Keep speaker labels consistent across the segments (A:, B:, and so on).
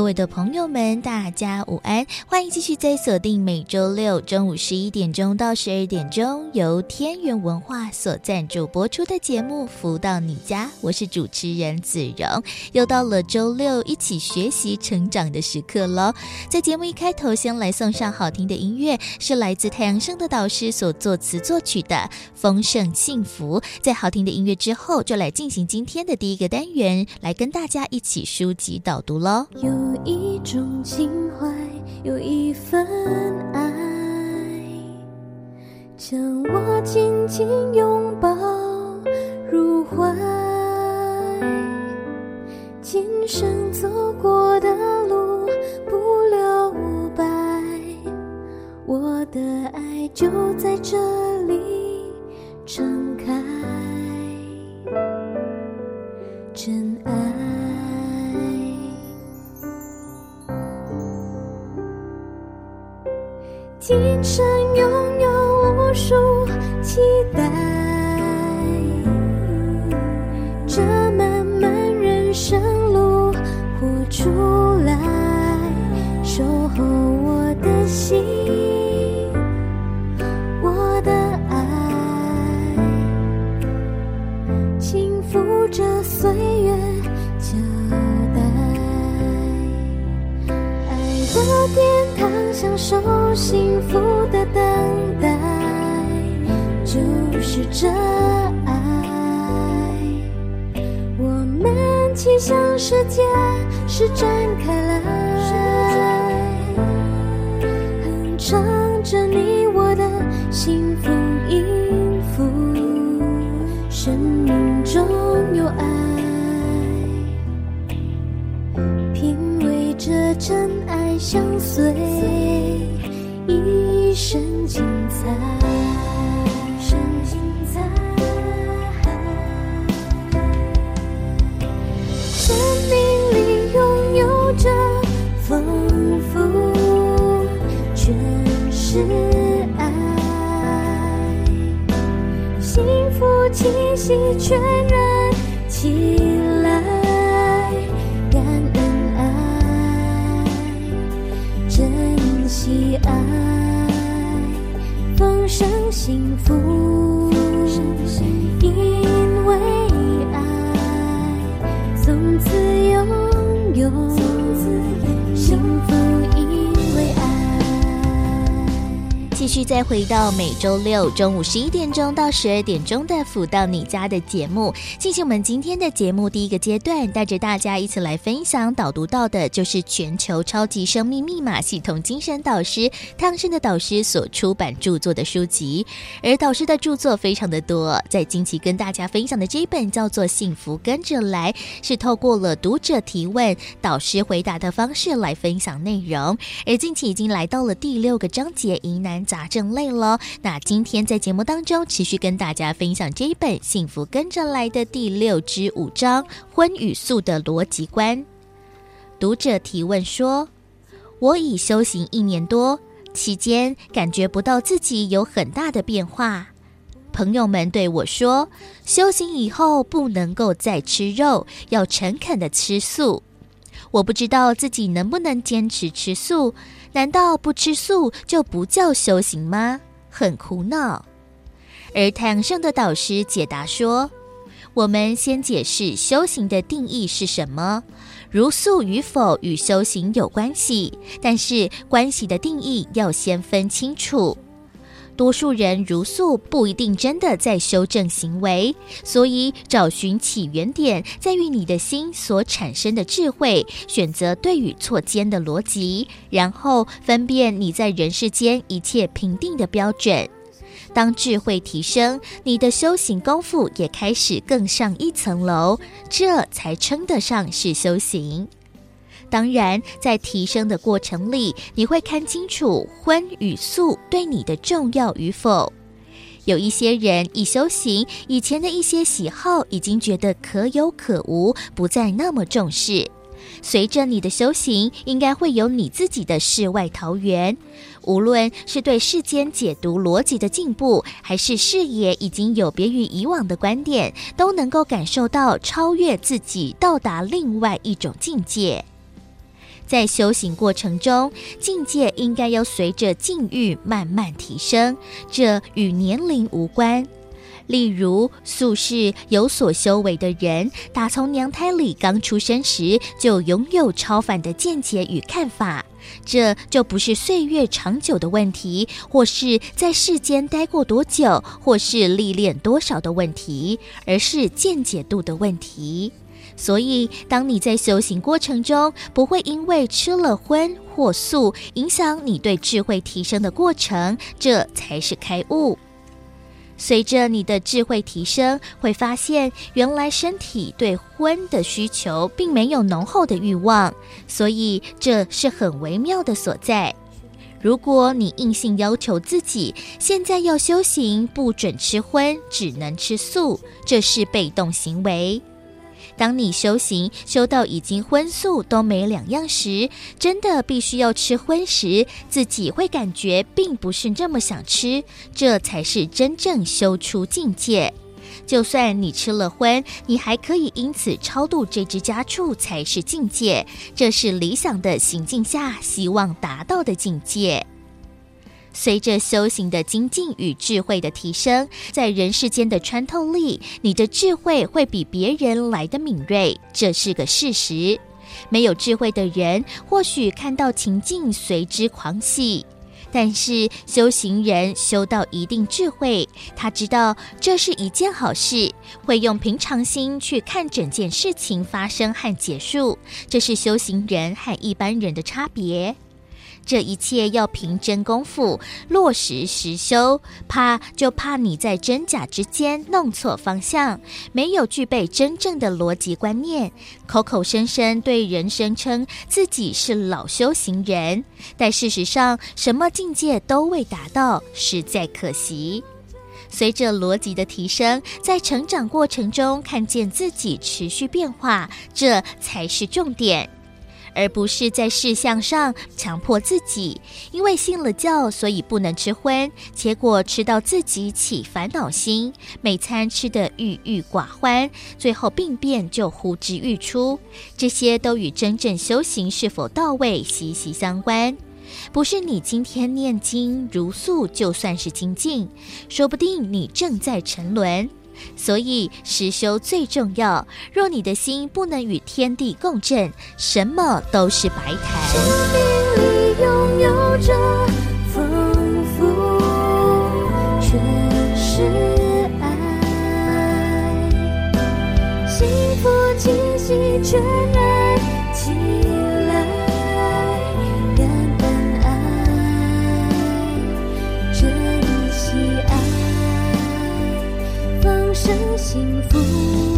A: 各位的朋友们，大家午安！欢迎继续在锁定每周六中午十一点钟到十二点钟，由天元文化所赞助播出的节目《福到你家》，我是主持人子荣。又到了周六一起学习成长的时刻喽。在节目一开头，先来送上好听的音乐，是来自太阳盛德导师所作词作曲的《丰盛幸福》。在好听的音乐之后，就来进行今天的第一个单元，来跟大家一起书籍导读喽。
B: 有一种情怀，有一份爱，将我紧紧拥抱入怀。今生走过的路不留白，我的爱就在这里盛开，真爱。今生拥有无数期待，这漫漫人生路活出来，守候我的心，我的爱，轻抚着岁月交代，爱的殿堂。享受幸福的等待，就是这爱。我们气象世界施展开来，哼唱着你我的幸福音符。生命中有爱，品味着真爱相随。在深心，在生命里拥有着丰富，全是爱。幸福气息，全然。幸
A: 续再回到每周六中午十一点钟到十二点钟的“福到你家”的节目，进行我们今天的节目第一个阶段，带着大家一起来分享导读到的，就是全球超级生命密码系统精神导师汤生的导师所出版著作的书籍。而导师的著作非常的多，在近期跟大家分享的这一本叫做《幸福跟着来》，是透过了读者提问、导师回答的方式来分享内容。而近期已经来到了第六个章节疑难杂正类了。那今天在节目当中持续跟大家分享这一本《幸福跟着来的》第六至五章荤与素的逻辑观。读者提问说：“我已修行一年多，期间感觉不到自己有很大的变化。朋友们对我说，修行以后不能够再吃肉，要诚恳的吃素。我不知道自己能不能坚持吃素。”难道不吃素就不叫修行吗？很苦恼。而太阳上的导师解答说：“我们先解释修行的定义是什么。如素与否与修行有关系，但是关系的定义要先分清楚。”多数人如素不一定真的在修正行为，所以找寻起源点在于你的心所产生的智慧，选择对与错间的逻辑，然后分辨你在人世间一切评定的标准。当智慧提升，你的修行功夫也开始更上一层楼，这才称得上是修行。当然，在提升的过程里，你会看清楚荤与素对你的重要与否。有一些人一修行，以前的一些喜好已经觉得可有可无，不再那么重视。随着你的修行，应该会有你自己的世外桃源。无论是对世间解读逻辑的进步，还是视野已经有别于以往的观点，都能够感受到超越自己，到达另外一种境界。在修行过程中，境界应该要随着境遇慢慢提升，这与年龄无关。例如，素世有所修为的人，打从娘胎里刚出生时就拥有超凡的见解与看法，这就不是岁月长久的问题，或是在世间待过多久，或是历练多少的问题，而是见解度的问题。所以，当你在修行过程中，不会因为吃了荤或素，影响你对智慧提升的过程，这才是开悟。随着你的智慧提升，会发现原来身体对荤的需求并没有浓厚的欲望，所以这是很微妙的所在。如果你硬性要求自己现在要修行，不准吃荤，只能吃素，这是被动行为。当你修行修到已经荤素都没两样时，真的必须要吃荤时，自己会感觉并不是这么想吃，这才是真正修出境界。就算你吃了荤，你还可以因此超度这只家畜，才是境界。这是理想的行境下希望达到的境界。随着修行的精进与智慧的提升，在人世间的穿透力，你的智慧会比别人来得敏锐，这是个事实。没有智慧的人，或许看到情境随之狂喜，但是修行人修到一定智慧，他知道这是一件好事，会用平常心去看整件事情发生和结束，这是修行人和一般人的差别。这一切要凭真功夫落实实修，怕就怕你在真假之间弄错方向，没有具备真正的逻辑观念，口口声声对人声称自己是老修行人，但事实上什么境界都未达到，实在可惜。随着逻辑的提升，在成长过程中看见自己持续变化，这才是重点。而不是在事项上强迫自己，因为信了教，所以不能吃荤，结果吃到自己起烦恼心，每餐吃得郁郁寡欢，最后病变就呼之欲出。这些都与真正修行是否到位息息相关。不是你今天念经茹素就算是精进，说不定你正在沉沦。所以实修最重要。若你的心不能与天地共振，什么都是白谈。生命里拥有着丰富，全是爱，幸福惊喜全然幸福。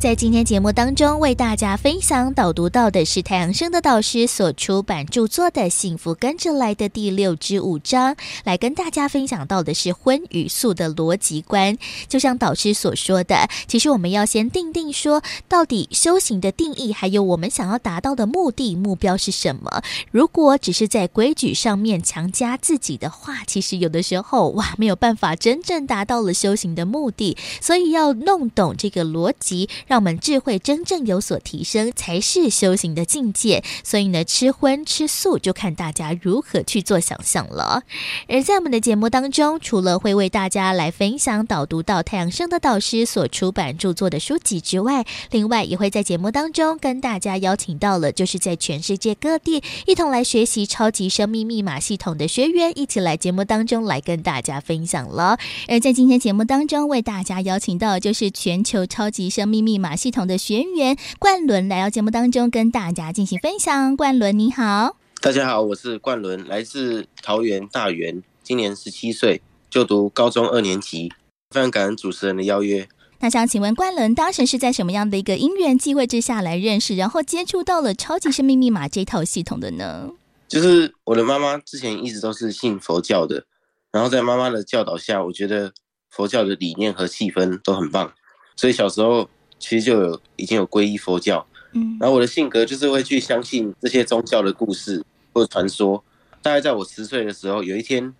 A: 在今天节目当中，为大家分享导读到的是太阳盛德导师所出版著作的《幸福跟着来的》第六至五章，来跟大家分享到的是荤与素的逻辑观。就像导师所说的，其实我们要先定定说，到底修行的定义，还有我们想要达到的目的目标是什么。如果只是在规矩上面强加自己的话，其实有的时候哇，没有办法真正达到了修行的目的。所以要弄懂这个逻辑。让我们智慧真正有所提升，才是修行的境界。所以呢，吃荤吃素就看大家如何去做想象了。而在我们的节目当中，除了会为大家来分享导读到太阳盛德导师所出版著作的书籍之外，另外也会在节目当中跟大家邀请到了，就是在全世界各地一同来学习超级生命密码系统的学员，一起来节目当中来跟大家分享了。而在今天节目当中，为大家邀请到就是全球超级生命密码系统的学员冠伦来到节目当中跟大家进行分享。冠伦你好，
C: 大家好，我是冠伦，来自桃园大园，今年十七岁，就读高中二年级，非常感恩主持人的邀约。
A: 那想请问冠伦，当时是在什么样的一个因缘机会之下来认识，然后接触到了超级生命密码这套系统的呢？
C: 就是我的妈妈之前一直都是信佛教的，然后在妈妈的教导下，我觉得佛教的理念和气氛都很棒，所以小时候其实就有已经有皈依佛教。嗯，然后我的性格就是会去相信这些宗教的故事或传说。大概在我十岁的时候，有一天，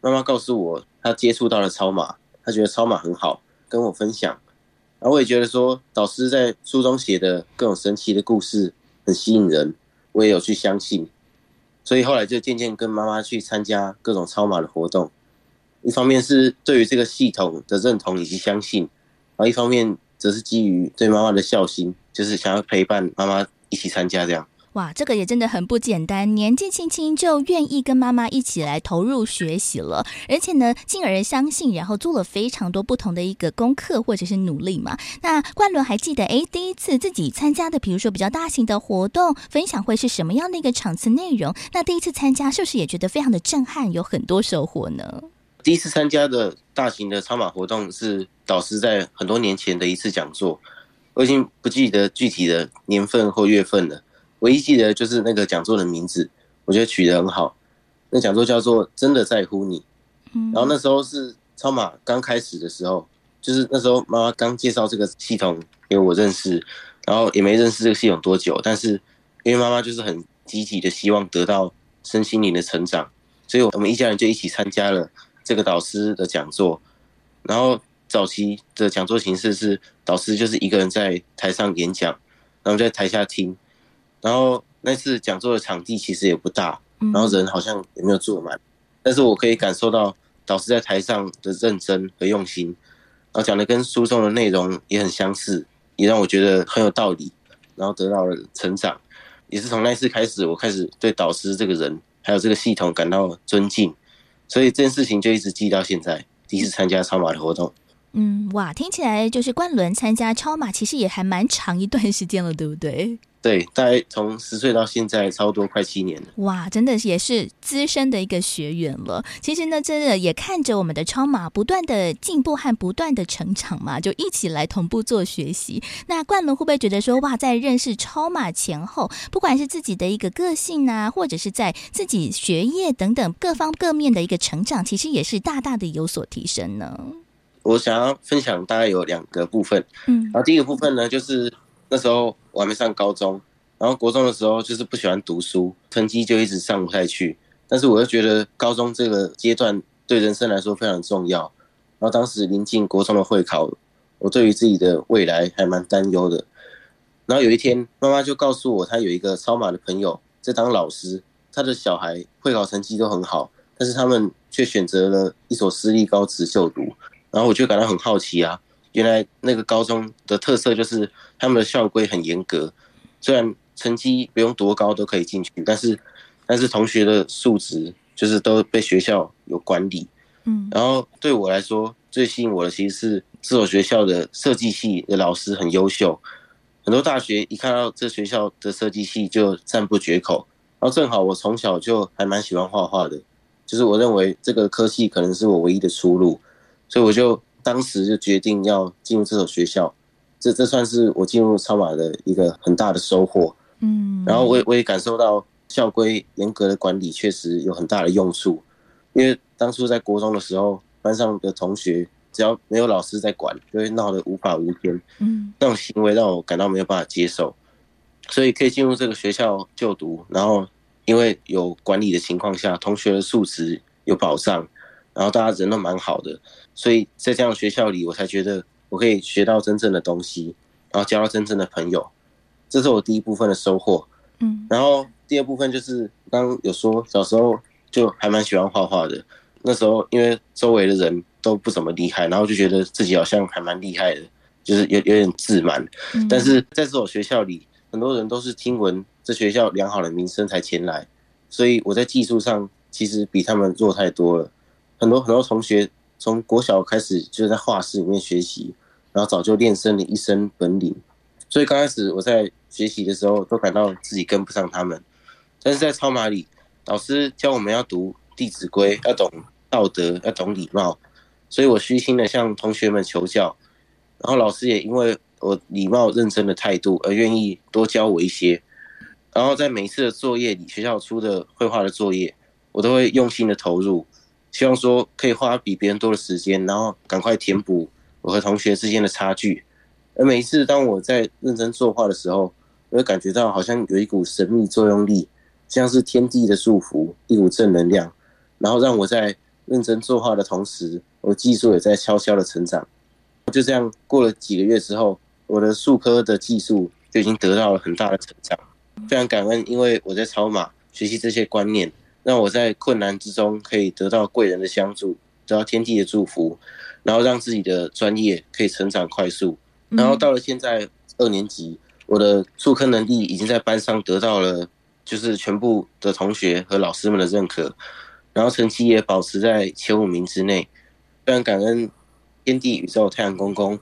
C: 妈妈告诉我她接触到了超马，她觉得超马很好，跟我分享。然后我也觉得说，导师在书中写的各种神奇的故事很吸引人，我也有去相信，所以后来就渐渐跟妈妈去参加各种超马的活动。一方面是对于这个系统的认同以及相信，然后一方面则是基于对妈妈的孝心，就是想要陪伴妈妈一起参加这样。
A: 哇，这个也真的很不简单，年纪轻轻就愿意跟妈妈一起来投入学习了，而且呢，进而相信，然后做了非常多不同的一个功课或者是努力嘛。那冠伦还记得，哎，第一次自己参加的，比如说比较大型的活动分享会是什么样的一个场次内容？那第一次参加是不是也觉得非常的震撼，有很多收获呢？
C: 第一次参加的大型的超马活动是导师在很多年前的一次讲座，我已经不记得具体的年份或月份了。唯一记得就是那个讲座的名字，我觉得取得很好。那讲座叫做“真的在乎你”。然后那时候是超马刚开始的时候，就是那时候妈妈刚介绍这个系统给我认识，然后也没认识这个系统多久，但是因为妈妈就是很积极的希望得到身心灵的成长，所以我们一家人就一起参加了这个导师的讲座。然后早期的讲座形式是导师就是一个人在台上演讲，然后在台下听。然后那次讲座的场地其实也不大，然后人好像也没有坐满，但是我可以感受到导师在台上的认真和用心，然后讲的跟书中的内容也很相似，也让我觉得很有道理，然后得到了成长。也是从那次开始，我开始对导师这个人还有这个系统感到尊敬，所以这件事情就一直记到现在。第一次参加超马的活动，
A: 嗯，哇，听起来就是冠伦参加超马其实也还蛮长一段时间了，对不对？
C: 对，大概从十岁到现在，差不多快七年了。
A: 哇，真的也是资深的一个学员了。其实呢，真的也看着我们的超马不断的进步和不断的成长嘛，就一起来同步做学习。那冠伦会不会觉得说，哇，在认识超马前后，不管是自己的一个个性啊，或者是在自己学业等等各方各面的一个成长，其实也是大大的有所提升呢？
C: 我想要分享大概有两个部分，嗯，然后第一个部分呢，就是。那时候我还没上高中，然后国中的时候就是不喜欢读书，成绩就一直上不太去。但是我又觉得高中这个阶段对人生来说非常重要。然后当时临近国中的会考，我对于自己的未来还蛮担忧的。然后有一天，妈妈就告诉我，她有一个超马的朋友在当老师，他的小孩会考成绩都很好，但是他们却选择了一所私立高职就读。然后我就感到很好奇啊。原来那个高中的特色就是他们的校规很严格，虽然成绩不用多高都可以进去，但是但是同学的素质就是都被学校有管理。嗯，然后对我来说最吸引我的其实是这所学校的设计系的老师很优秀，很多大学一看到这学校的设计系就赞不绝口。然后正好我从小就还蛮喜欢画画的，就是我认为这个科系可能是我唯一的出路，所以我就。当时就决定要进入这所学校，这这算是我进入超马的一个很大的收获。嗯，然后我也我也感受到校规严格的管理确实有很大的用处，因为当初在国中的时候，班上的同学只要没有老师在管，就会闹得无法无天。嗯，那种行为让我感到没有办法接受，所以可以进入这个学校就读，然后因为有管理的情况下，同学的素质有保障。然后大家人都蛮好的，所以在这样的学校里，我才觉得我可以学到真正的东西。然后交到真正的朋友，这是我第一部分的收获。
A: 嗯，
C: 然后第二部分就是刚刚有说小时候就还蛮喜欢画画的，那时候因为周围的人都不怎么厉害，然后就觉得自己好像还蛮厉害的，就是有有点自满。但是在这所学校里，很多人都是听闻这学校良好的名声才前来，所以我在技术上其实比他们弱太多了。很多很多同学从国小开始就在画室里面学习，然后早就练成了一身本领。所以刚开始我在学习的时候，都感到自己跟不上他们。但是在超马里，老师教我们要读《弟子规》，要懂道德，要懂礼貌。所以我虚心的向同学们求教，然后老师也因为我礼貌认真的态度而愿意多教我一些。然后在每一次的作业里，学校出的绘画的作业，我都会用心的投入，希望说可以花比别人多的时间，然后赶快填补我和同学之间的差距。而每一次当我在认真作画的时候，我会感觉到好像有一股神秘作用力，像是天地的祝福，一股正能量，然后让我在认真作画的同时，我技术也在悄悄的成长。就这样过了几个月之后，我的术科的技术就已经得到了很大的成长。非常感恩，因为我在超马学习这些观念，让我在困难之中可以得到贵人的相助，得到天地的祝福，然后让自己的专业可以成长快速。然后到了现在二年级，我的术科能力已经在班上得到了，就是全部的同学和老师们的认可，然后成绩也保持在前五名之内。非常感恩天地宇宙太阳公公，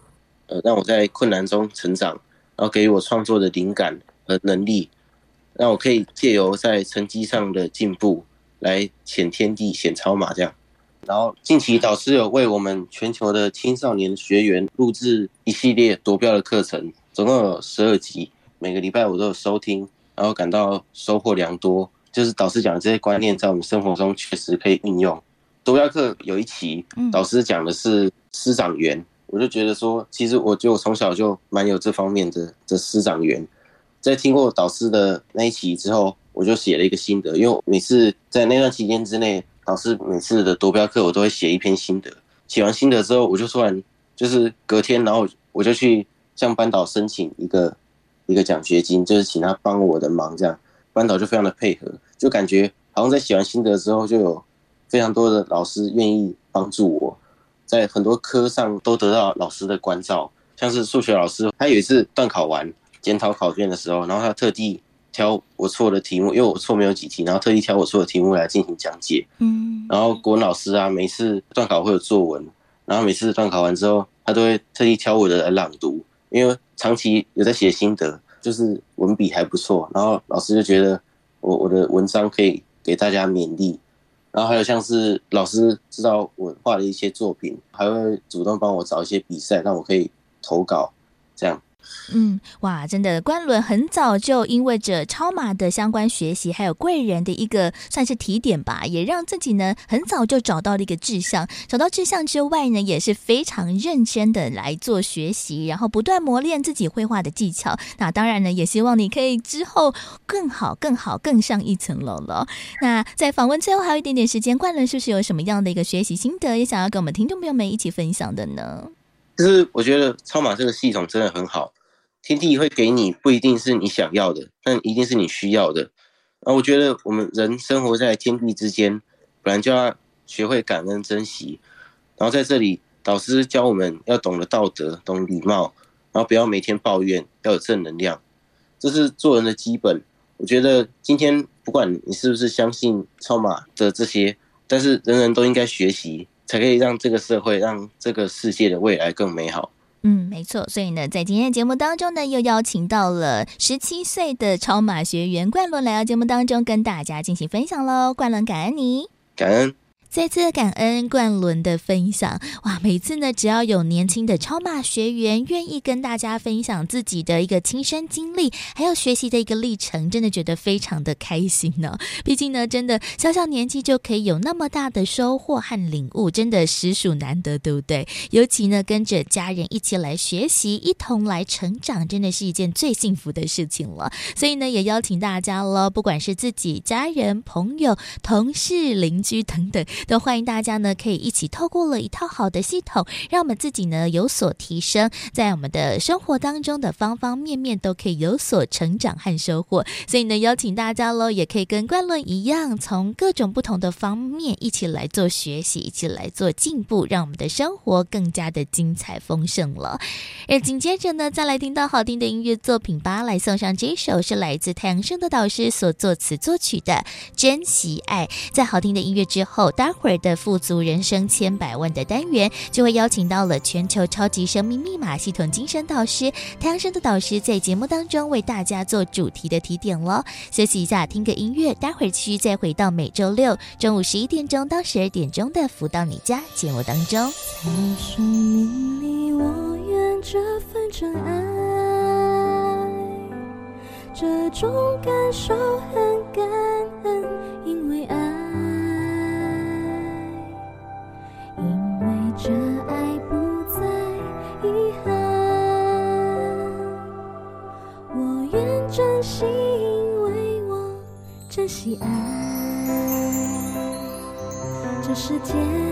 C: 呃，让我在困难中成长，然后给予我创作的灵感和能力，让我可以借由在成绩上的进步来显天地、显超马这样。然后近期导师有为我们全球的青少年学员录制一系列夺标的课程，总共有十二集，每个礼拜我都有收听，然后感到收获良多。就是导师讲的这些观念，在我们生活中确实可以运用。夺标课有一期，导师讲的是师长缘，我就觉得说，其实我就从小就蛮有这方面的的师长缘。在听过导师的那一期之后，我就写了一个心得，因为每次在那段期间之内。老师每次的夺标课，我都会写一篇心得。写完心得之后，我就突然就是隔天，然后我就去向班导申请一个一个奖学金，就是请他帮我的忙。这样班导就非常的配合，就感觉好像在写完心得之后，就有非常多的老师愿意帮助我，在很多科上都得到老师的关照。像是数学老师，他有一次段考完检讨考卷的时候，然后他特地。挑我错的题目，因为我错没有几题，然后特意挑我错的题目来进行讲解。嗯，然后国文老师啊，每次段考会有作文，然后每次段考完之后，他都会特意挑我的来朗读，因为长期有在写心得，就是文笔还不错，然后老师就觉得我我的文章可以给大家勉励。然后还有像是老师知道我画的一些作品，还会主动帮我找一些比赛，让我可以投稿，这样。
A: 嗯，哇，真的，冠伦很早就因为着超马的相关学习，还有贵人的一个算是提点吧，也让自己呢很早就找到了一个志向。找到志向之外呢，也是非常认真的来做学习，然后不断磨练自己绘画的技巧。那当然呢，也希望你可以之后更好、更好、更上一层楼了。那在访问最后还有一点点时间，冠伦是不是有什么样的一个学习心得，也想要跟我们听众朋友们一起分享的呢？
C: 就是我觉得超马这个系统真的很好。天地会给你不一定是你想要的，但一定是你需要的。啊我觉得我们人生活在天地之间，本来就要学会感恩珍惜。然后在这里，导师教我们要懂得道德，懂礼貌，然后不要每天抱怨，要有正能量，这是做人的基本。我觉得今天不管你是不是相信超马的这些，但是人人都应该学习，才可以让这个社会、让这个世界的未来更美好。
A: 嗯，没错。所以呢，在今天的节目当中呢，又邀请到了十七岁的超马学员冠伦来到节目当中，跟大家进行分享喽。冠伦，感恩你，
C: 感恩。
A: 再次感恩冠伦的分享哇！每次呢，只要有年轻的超马学员愿意跟大家分享自己的一个亲身经历，还有学习的一个历程，真的觉得非常的开心呢。毕竟呢，真的小小年纪就可以有那么大的收获和领悟，真的实属难得，对不对？尤其呢，跟着家人一起来学习，一同来成长，真的是一件最幸福的事情了。所以呢，也邀请大家了，不管是自己家人、朋友、同事、邻居等等。都欢迎大家呢可以一起透过了一套好的系统，让我们自己呢有所提升，在我们的生活当中的方方面面都可以有所成长和收获。所以呢，邀请大家喽，也可以跟冠伦一样，从各种不同的方面一起来做学习，一起来做进步，让我们的生活更加的精彩丰盛了。而紧接着呢，再来听到好听的音乐作品吧，来送上这首是来自太阳升的导师所作词作曲的《珍惜爱》。在好听的音乐之后，当待会儿的富足人生千百万的单元就会邀请到了全球超级生命密码系统精神导师太阳盛德导师，在节目当中为大家做主题的提点喽。休息一下，听个音乐，待会儿继续再回到每周六中午十一点钟到十二点钟的福到你家节目当中。
B: 这份真爱，这种感受很感恩，喜爱，这世界。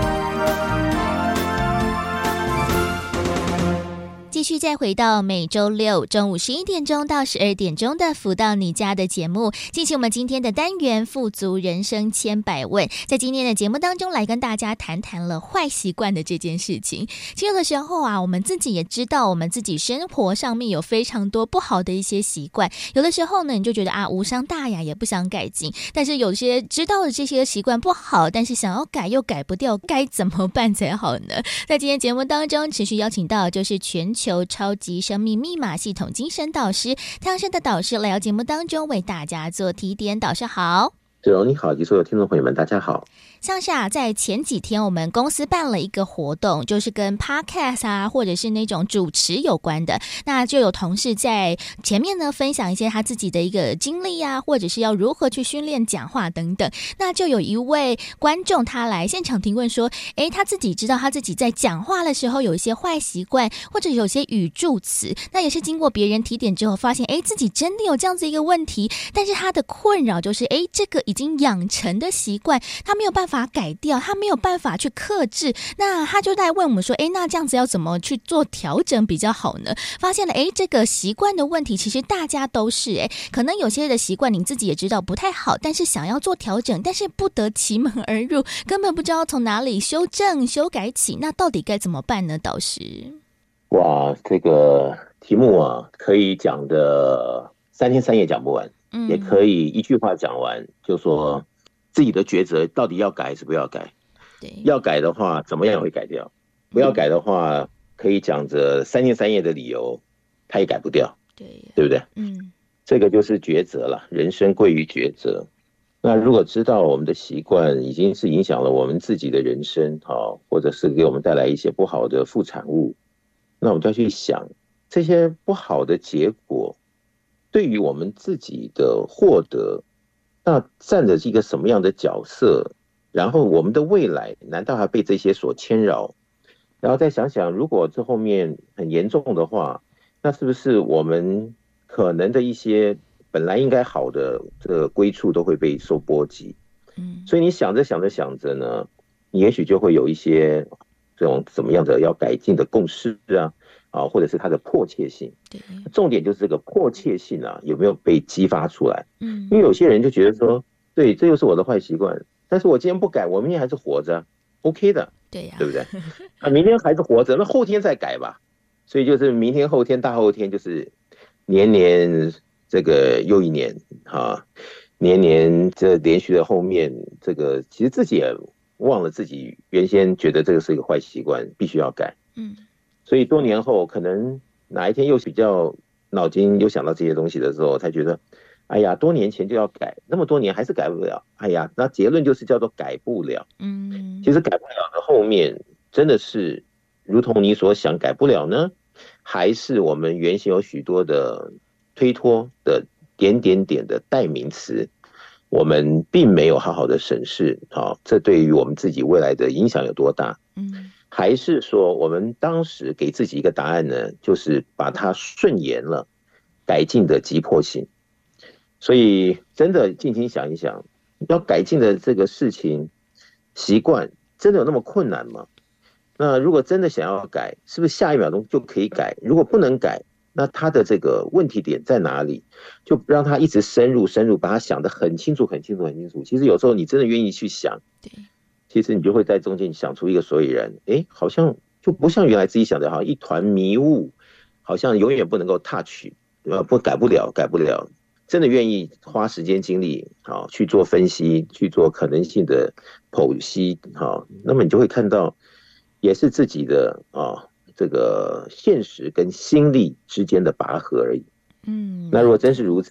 A: 继续再回到每周六中午十一点钟到十二点钟的“福到你家”的节目，进行我们今天的单元“富足人生千百问”。在今天的节目当中，来跟大家谈谈了坏习惯的这件事情。其实有的时候啊，我们自己也知道，我们自己生活上面有非常多不好的一些习惯。有的时候呢，你就觉得啊，无伤大雅，也不想改进。但是有些知道的这些习惯不好，但是想要改又改不掉，该怎么办才好呢？在今天节目当中，持续邀请到就是全球。由超级生命密码系统精神导师太阳盛德导师来到节目当中为大家做提点。导师好，
D: 子荣你好，及所有听众朋友们，大家好。
A: 像是啊，在前几天我们公司办了一个活动，就是跟 Podcast 啊，或者是那种主持有关的。那就有同事在前面呢分享一些他自己的一个经历啊，或者是要如何去训练讲话等等。那就有一位观众他来现场提问说：“诶，他自己知道他自己在讲话的时候有一些坏习惯，或者有些语助词。那也是经过别人提点之后，发现诶，自己真的有这样子一个问题。但是他的困扰就是，诶，这个已经养成的习惯，他没有办法。”法改掉，他没有办法去克制，那他就在问我们说：“哎，那这样子要怎么去做调整比较好呢？”发现了，哎，这个习惯的问题，其实大家都是哎，可能有些的习惯你自己也知道不太好，但是想要做调整，但是不得其门而入，根本不知道从哪里修正、修改起，那到底该怎么办呢？导师，
D: 哇，这个题目啊，可以讲的三天三夜讲不完，嗯，也可以一句话讲完，就说。自己的抉择到底要改还是不要改？对，要改的话怎么样也会改掉？不要改的话，可以讲着三天三夜的理由，他也改不掉。对，对不对？嗯，这个就是抉择了。人生贵于抉择。那如果知道我们的习惯已经是影响了我们自己的人生，哈，或者是给我们带来一些不好的副产物，那我们就要去想这些不好的结果对于我们自己的获得。那站着是一个什么样的角色？然后我们的未来难道还被这些所牵扰？然后再想想，如果这后面很严重的话，那是不是我们可能的一些本来应该好的这个归处都会被受波及。嗯，所以你想着想着想着呢，你也许就会有一些这种怎么样的要改进的共识啊，啊，或者是它的迫切性。对，重点就是这个迫切性啊，有没有被激发出来？嗯，因为有些人就觉得说，对，这又是我的坏习惯，但是我今天不改，我明天还是活着，OK 的。对呀，对不对？啊，明天还是活着，那后天再改吧。所以就是明天、后天、大后天，就是年年这个又一年啊，年年这连续的后面，这个其实自己也忘了自己原先觉得这个是一个坏习惯，必须要改。嗯，所以多年后，可能哪一天又比较脑筋又想到这些东西的时候，才觉得，哎呀，多年前就要改，那么多年还是改不了。哎呀，那结论就是叫做改不了。嗯，其实改不了的后面，真的是如同你所想，改不了呢？还是我们原先有许多的推脱的点点点的代名词，我们并没有好好的审视，好，这对于我们自己未来的影响有多大？嗯，还是说我们当时给自己一个答案呢，就是把它顺延了改进的急迫性。所以真的静心想一想，要改进的这个事情习惯，真的有那么困难吗？那如果真的想要改，是不是下一秒钟就可以改？如果不能改，那他的这个问题点在哪里？就让他一直深入深入，把他想得很清楚、很清楚、很清楚。其实有时候你真的愿意去想，其实你就会在中间想出一个所以然。哎，好像就不像原来自己想的，好像一团迷雾，好像永远不能够 touch，对吧？不改不了，改不了。真的愿意花时间精力，好去做分析，去做可能性的剖析，好，那么你就会看到。也是自己的啊，这个现实跟心力之间的拔河而已。嗯，那如果真是如此，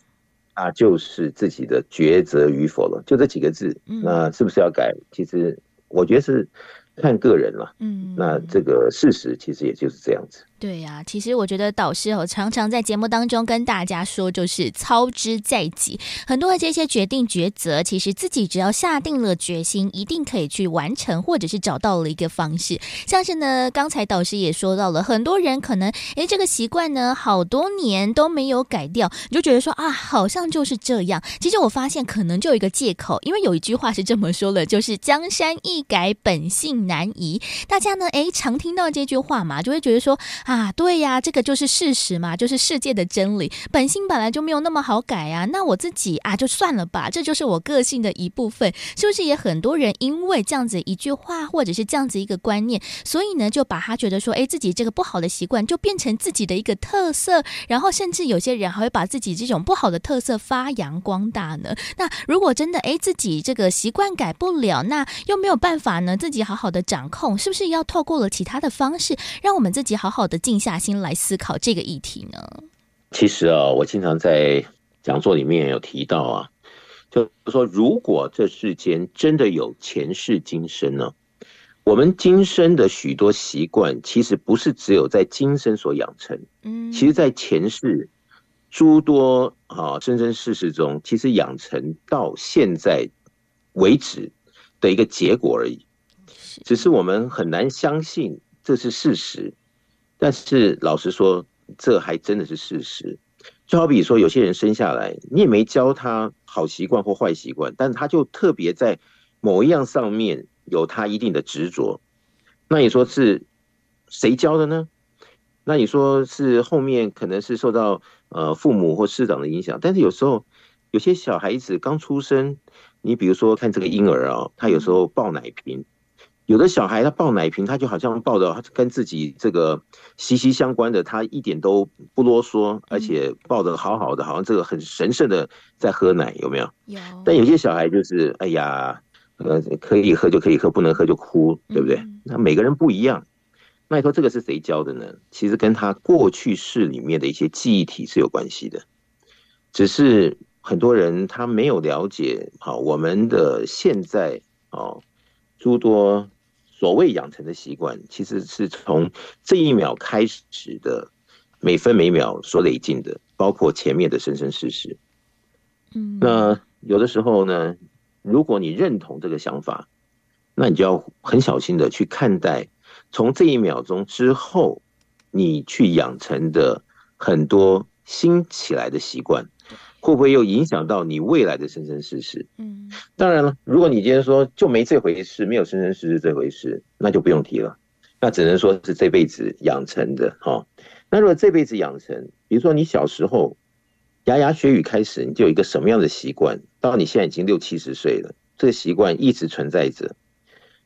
D: 啊就是自己的抉择与否了。就这几个字，那是不是要改？其实我觉得是看个人了。嗯，那这个事实其实也就是这样子。
A: 对呀、其实我觉得导师哦，常常在节目当中跟大家说，就是操之在己。很多的这些决定抉择，其实自己只要下定了决心，一定可以去完成，或者是找到了一个方式。像是呢，刚才导师也说到了，很多人可能诶，这个习惯呢，好多年都没有改掉，你就觉得说啊，好像就是这样。其实我发现，可能就有一个借口，因为有一句话是这么说的，就是江山易改，本性难移。大家呢，诶，常听到这句话嘛，就会觉得说。啊，对呀，这个就是事实嘛，就是世界的真理。本性本来就没有那么好改呀，那我自己啊，就算了吧，这就是我个性的一部分，是不是？也很多人因为这样子一句话，或者是这样子一个观念，所以呢，就把他觉得说，哎，自己这个不好的习惯就变成自己的一个特色，然后甚至有些人还会把自己这种不好的特色发扬光大呢。那如果真的哎，自己这个习惯改不了，那又没有办法呢，自己好好的掌控，是不是要透过了其他的方式，让我们自己好好的？静下心来思考这个议题呢？
D: 其实啊，我经常在讲座里面有提到啊，就说如果这世间真的有前世今生呢，我们今生的许多习惯，其实不是只有在今生所养成，嗯，其实在前世诸多啊生生世世中，其实养成到现在为止的一个结果而已，只是我们很难相信这是事实。但是老实说，这还真的是事实。就好比说，有些人生下来，你也没教他好习惯或坏习惯，但他就特别在某一样上面有他一定的执着。那你说是谁教的呢？那你说是后面可能是受到呃父母或师长的影响。但是有时候有些小孩子刚出生，你比如说看这个婴儿啊，他有时候抱奶瓶。有的小孩他抱奶瓶，他就好像抱着跟自己这个息息相关的，他一点都不啰嗦，而且抱的好好的，好像这个很神圣的在喝奶，有没有？有。但有些小孩就是，哎呀，呃，可以喝就可以喝，不能喝就哭，对不对？那每个人不一样。那你说这个是谁教的呢？其实跟他过去式里面的一些记忆体是有关系的，只是很多人他没有了解好我们的现在哦，诸多。所谓养成的习惯，其实是从这一秒开始的，每分每秒所累进的，包括前面的生生世世。嗯，那有的时候呢，如果你认同这个想法，那你就要很小心的去看待，从这一秒钟之后，你去养成的很多新起来的习惯，会不会又影响到你未来的生生世世？嗯，当然了，如果你今天说就没这回事，没有生生世世这回事，那就不用提了，那只能说是这辈子养成的哈。那如果这辈子养成，比如说你小时候牙牙学语开始，你就有一个什么样的习惯，到你现在已经六七十岁了，这个习惯一直存在着，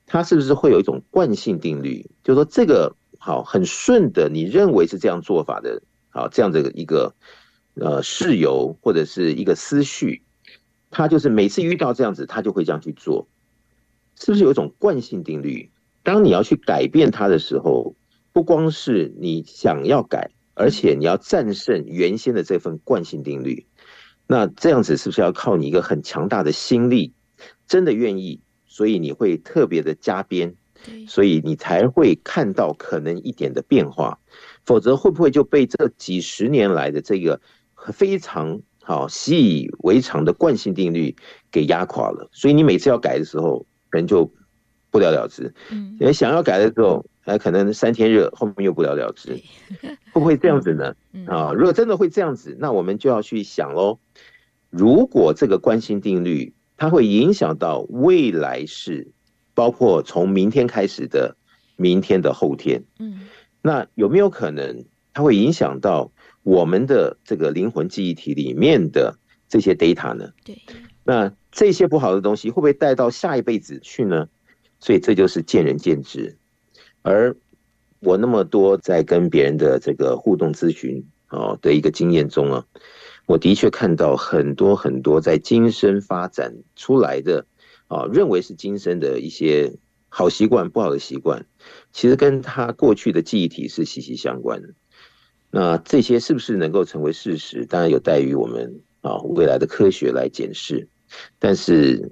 D: 它是不是会有一种惯性定律？就是说这个。好，很顺的，你认为是这样做法的，好，这样的一个呃事由或者是一个思绪，他就是每次遇到这样子，他就会这样去做，是不是有一种惯性定律？当你要去改变它的时候，不光是你想要改，而且你要战胜原先的这份惯性定律，那这样子是不是要靠你一个很强大的心力，真的愿意，所以你会特别的加鞭。所以你才会看到可能一点的变化，否则会不会就被这几十年来的这个非常好习以为常的惯性定律给压垮了？所以你每次要改的时候，可能就不了了之。嗯，因为想要改的时候，哎，可能三天热，后面又不了了之。会不会这样子呢？啊，如果真的会这样子，那我们就要去想喽。如果这个惯性定律它会影响到未来世。包括从明天开始的明天的后天，嗯，那有没有可能它会影响到我们的这个灵魂记忆体里面的这些 data 呢？对，那这些不好的东西会不会带到下一辈子去呢？所以这就是见仁见智。而我那么多在跟别人的这个互动咨询哦的一个经验中啊，我的确看到很多很多在今生发展出来的。啊，认为是今生的一些好习惯、不好的习惯，其实跟他过去的记忆体是息息相关的。那这些是不是能够成为事实？当然有待于我们啊未来的科学来检视。但是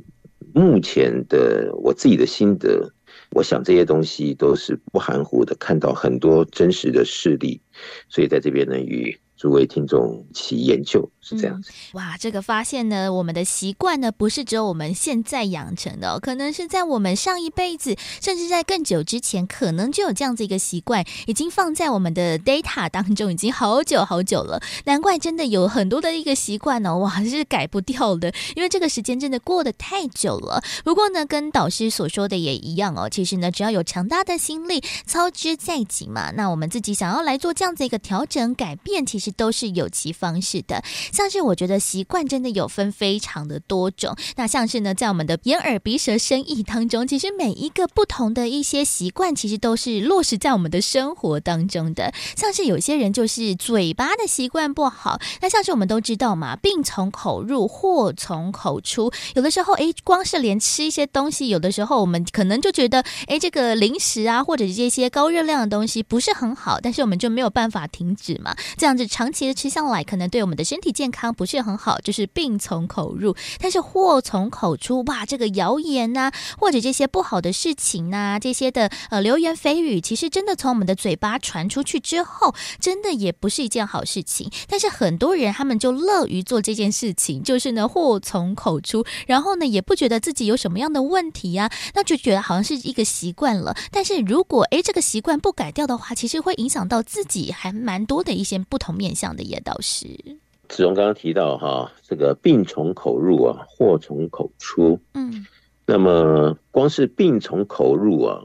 D: 目前的我自己的心得，我想这些东西都是不含糊的，看到很多真实的事例，所以在这边呢与。诸位听众一起研究是这样子。
A: 嗯，哇，这个发现呢，我们的习惯呢，不是只有我们现在养成的，可能是在我们上一辈子，甚至在更久之前，可能就有这样子一个习惯，已经放在我们的 data 当中，已经好久好久了。难怪真的有很多的一个习惯哦，哇，是改不掉的，因为这个时间真的过得太久了。不过呢，跟导师所说的也一样哦，其实呢，只要有强大的心力，操之在己嘛，那我们自己想要来做这样子一个调整改变，其实。都是有其方式的，像是我觉得习惯真的有分非常的多种。那像是呢，在我们的眼耳鼻舌身意当中，其实每一个不同的一些习惯，其实都是落实在我们的生活当中的。像是有些人就是嘴巴的习惯不好，那像是我们都知道嘛，病从口入，祸从口出。有的时候，诶，光是连吃一些东西，有的时候我们可能就觉得，诶，这个零食啊，或者是这些高热量的东西不是很好，但是我们就没有办法停止嘛，这样子长。期的吃下来，可能对我们的身体健健康不是很好，就是病从口入。但是祸从口出，哇，这个谣言呐、或者这些不好的事情呐、这些的呃流言蜚语，其实真的从我们的嘴巴传出去之后，真的也不是一件好事情。但是很多人他们就乐于做这件事情，就是呢祸从口出，然后呢也不觉得自己有什么样的问题呀、啊，那就觉得好像是一个习惯了。但是如果诶这个习惯不改掉的话，其实会影响到自己还蛮多的一些不同面。想的也倒是，
D: 子荣刚刚提到哈，这个病从口入啊，祸从口出。嗯，那么光是病从口入啊，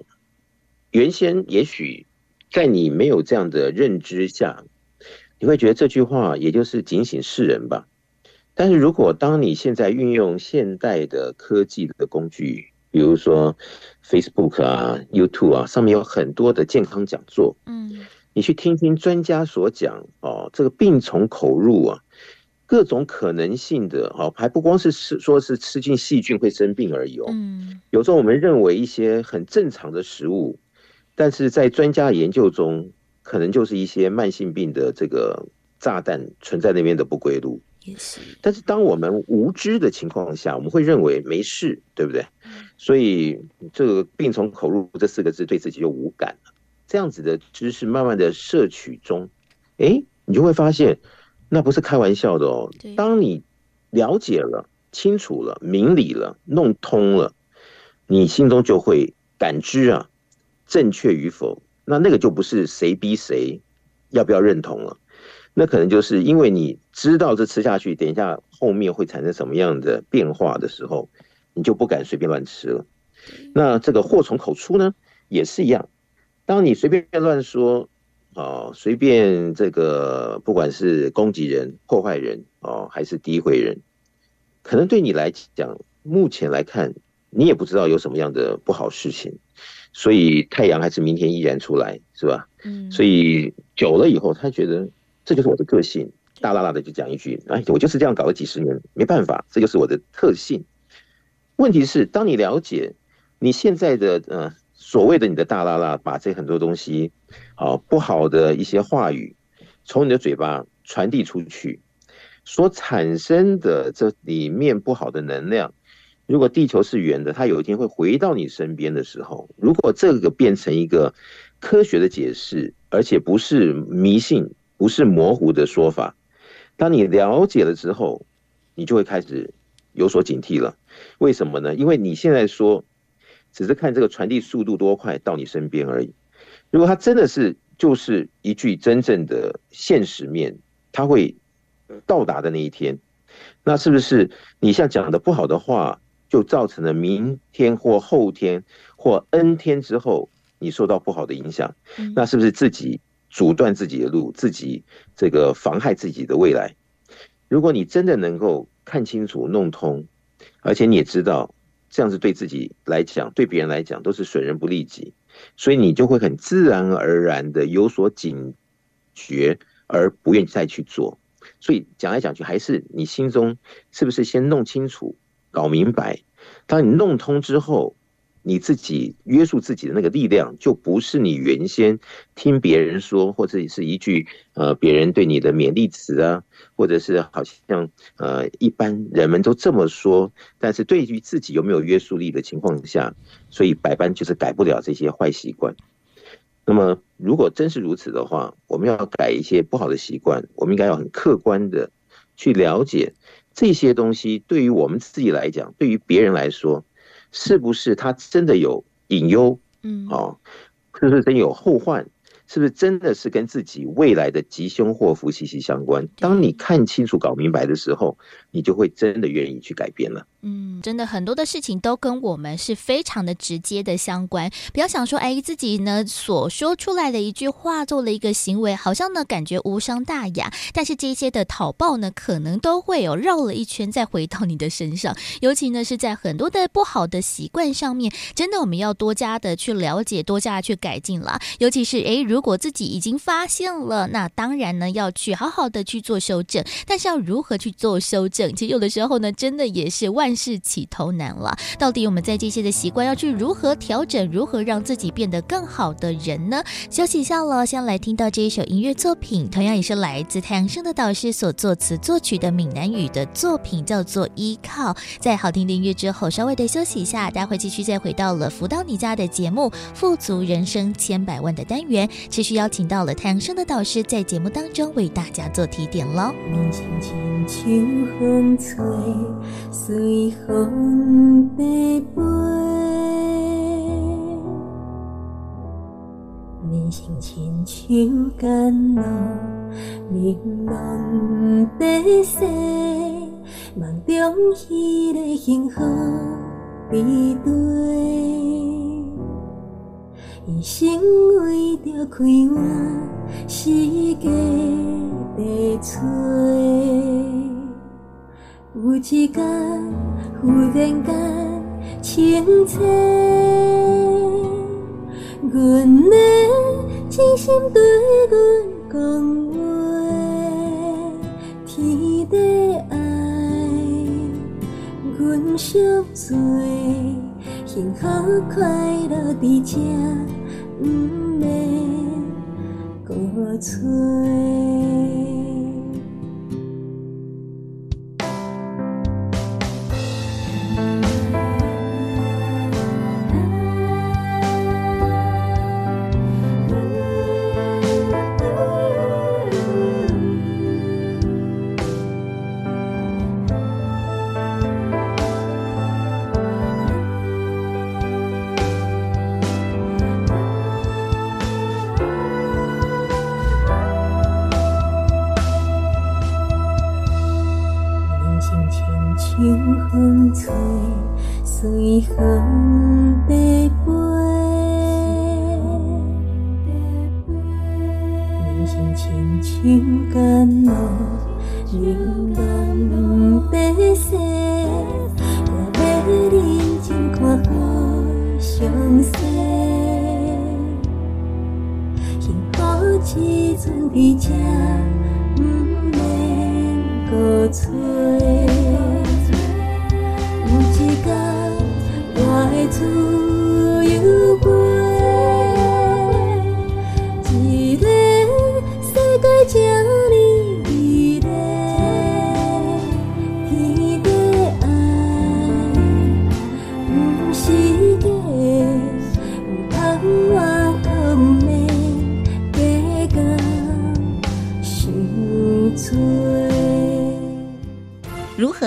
D: 原先也许在你没有这样的认知下，你会觉得这句话也就是警醒世人吧。但是如果当你现在运用现代的科技的工具，比如说 Facebook 啊、YouTube 啊，上面有很多的健康讲座，嗯。你去听听专家所讲哦，这个病从口入啊，各种可能性的哦，还不光是吃说是吃进细菌会生病而已哦。嗯，有时候我们认为一些很正常的食物，但是在专家研究中，可能就是一些慢性病的这个炸弹存在那边的不归路。但是当我们无知的情况下，我们会认为没事，对不对？所以这个病从口入这四个字对自己就无感了。这样子的知识慢慢的摄取中，哎，你就会发现，那不是开玩笑的哦。当你了解了、清楚了、明理了、弄通了，你心中就会感知啊，正确与否。那那个就不是谁逼谁，要不要认同了，那可能就是因为你知道这吃下去，等一下后面会产生什么样的变化的时候，你就不敢随便乱吃了。那这个祸从口出呢，也是一样。当你随便乱说，哦，随便这个，不管是攻击人、破坏人，哦，还是诋毁人，可能对你来讲，目前来看，你也不知道有什么样的不好事情，所以太阳还是明天依然出来，是吧？嗯。所以久了以后，他觉得这就是我的个性，大大大的就讲一句：“哎，我就是这样搞了几十年，没办法，这就是我的特性。”问题是，当你了解。你现在的呃所谓的你的大剌剌，把这很多东西，啊不好的一些话语，从你的嘴巴传递出去，所产生的这里面不好的能量，如果地球是圆的，它有一天会回到你身边的时候，如果这个变成一个科学的解释，而且不是迷信，不是模糊的说法，当你了解了之后，你就会开始有所警惕了。为什么呢？因为你现在说。只是看这个传递速度多快到你身边而已。如果它真的是就是一句真正的现实面，它会到达的那一天，那是不是你像讲的不好的话，就造成了明天或后天或 N 天之后你受到不好的影响？那是不是自己阻断自己的路，自己这个妨害自己的未来？如果你真的能够看清楚、弄通，而且你也知道。这样子对自己来讲，对别人来讲都是损人不利己，所以你就会很自然而然的有所警觉，而不愿意再去做。所以讲来讲去，还是你心中是不是先弄清楚、搞明白？当你弄通之后。你自己约束自己的那个力量，就不是你原先听别人说，或者是一句呃别人对你的勉励词啊，或者是好像呃一般人们都这么说，但是对于自己有没有约束力的情况下，所以百般就是改不了这些坏习惯。那么如果真是如此的话，我们要改一些不好的习惯，我们应该要很客观的去了解这些东西，对于我们自己来讲，对于别人来说。是不是他真的有隐忧？嗯，哦，是不是真有后患？是不是真的是跟自己未来的吉凶祸福息息相关？当你看清楚、搞明白的时候，你就会真的愿意去改变了。
A: 嗯，真的很多的事情都跟我们是非常的直接的相关。不要想说，哎，自己呢所说出来的一句话，做了一个行为，好像呢感觉无伤大雅，但是这些的讨报呢，可能都会有绕了一圈再回到你的身上。尤其呢是在很多的不好的习惯上面，真的我们要多加的去了解，多加的去改进了。尤其是哎，如果自己已经发现了，那当然呢要去好好的去做修正。但是要如何去做修正？其实有的时候呢，真的也是万。是起头难了，到底我们在这些的习惯要去如何调整，如何让自己变得更好的人呢？休息一下了，先来听到这一首音乐作品，同样也是来自太阳升的导师所作词作曲的闽南语的作品，叫做《依靠》。在好听的音乐之后，稍微的休息一下，待会继续再回到了福到你家的节目《富足人生千百万》的单元，持续邀请到了太阳升的导师在节目当中为大家做提点喽。
B: 风在飞，人生亲像甘露，明朗在世，梦中彼个幸福比对，一生为着开换世界在找。有一天，忽然间清醒，阮的真心对阮讲话，天地爱，阮惜做，幸福快乐伫这，毋免搁找。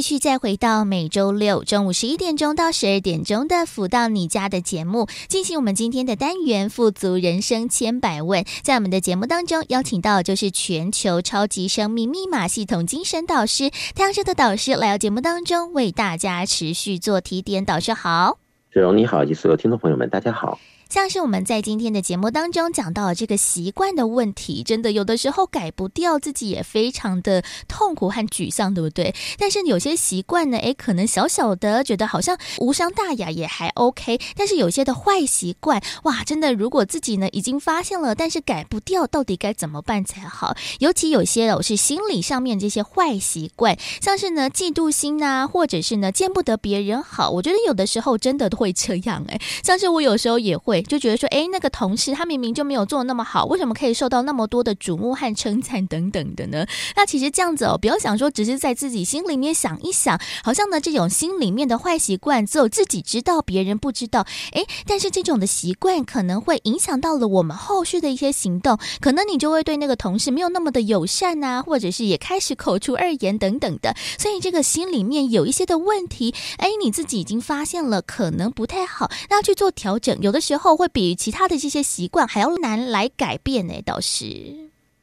A: 继续再回到每周六中午十一点钟到十二点钟的“福到你家”的节目，进行我们今天的单元“富足人生千百问”。在我们的节目当中，邀请到就是全球超级生命密码系统精神导师太阳社的导师来到节目当中，为大家持续做提点。导师好，
D: 子荣你好，以及所有听众朋友们，大家好。
A: 像是我们在今天的节目当中讲到这个习惯的问题，真的有的时候改不掉，自己也非常的痛苦和沮丧，对不对？但是有些习惯呢，诶，可能小小的觉得好像无伤大雅，也还 OK。但是有些的坏习惯，哇，真的如果自己呢已经发现了，但是改不掉，到底该怎么办才好？尤其有些哦是心理上面这些坏习惯，像是呢嫉妒心呐、啊，或者是呢见不得别人好，我觉得有的时候真的会这样诶，像是我有时候也会。就觉得说，哎，那个同事他明明就没有做那么好，为什么可以受到那么多的瞩目和称赞等等的呢？那其实这样子哦，不要想说只是在自己心里面想一想，好像呢这种心里面的坏习惯只有自己知道，别人不知道。哎，但是这种的习惯可能会影响到了我们后续的一些行动，可能你就会对那个同事没有那么的友善啊，或者是也开始口出恶言等等的。所以这个心里面有一些的问题，哎，你自己已经发现了，可能不太好，那要去做调整。有的时候。会比其他的这些习惯还要难来改变呢，倒是。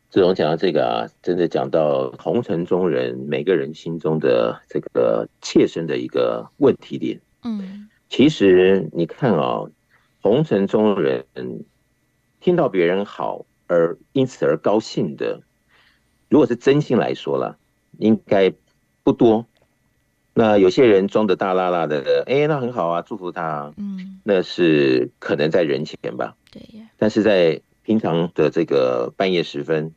D: 子龙讲到这个啊，真的讲到红尘中人每个人心中的这个切身的一个问题点。嗯，其实你看啊，红尘中人听到别人好而因此而高兴的，如果是真心来说了，应该不多。那有些人装的大剌剌的，哎，那很好啊，祝福他。嗯，那是可能在人前吧。对呀。但是在平常的这个半夜时分，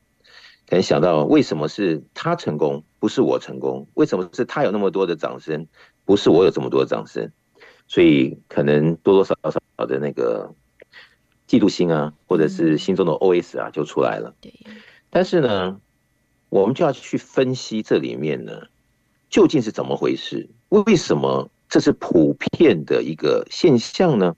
D: 可能想到为什么是他成功，不是我成功？为什么是他有那么多的掌声，不是我有这么多的掌声？所以可能多多少少的那个嫉妒心啊，或者是心中的 OS 啊，就出来了。对。但是呢，我们就要去分析这里面呢。究竟是怎么回事？为什么这是普遍的一个现象呢？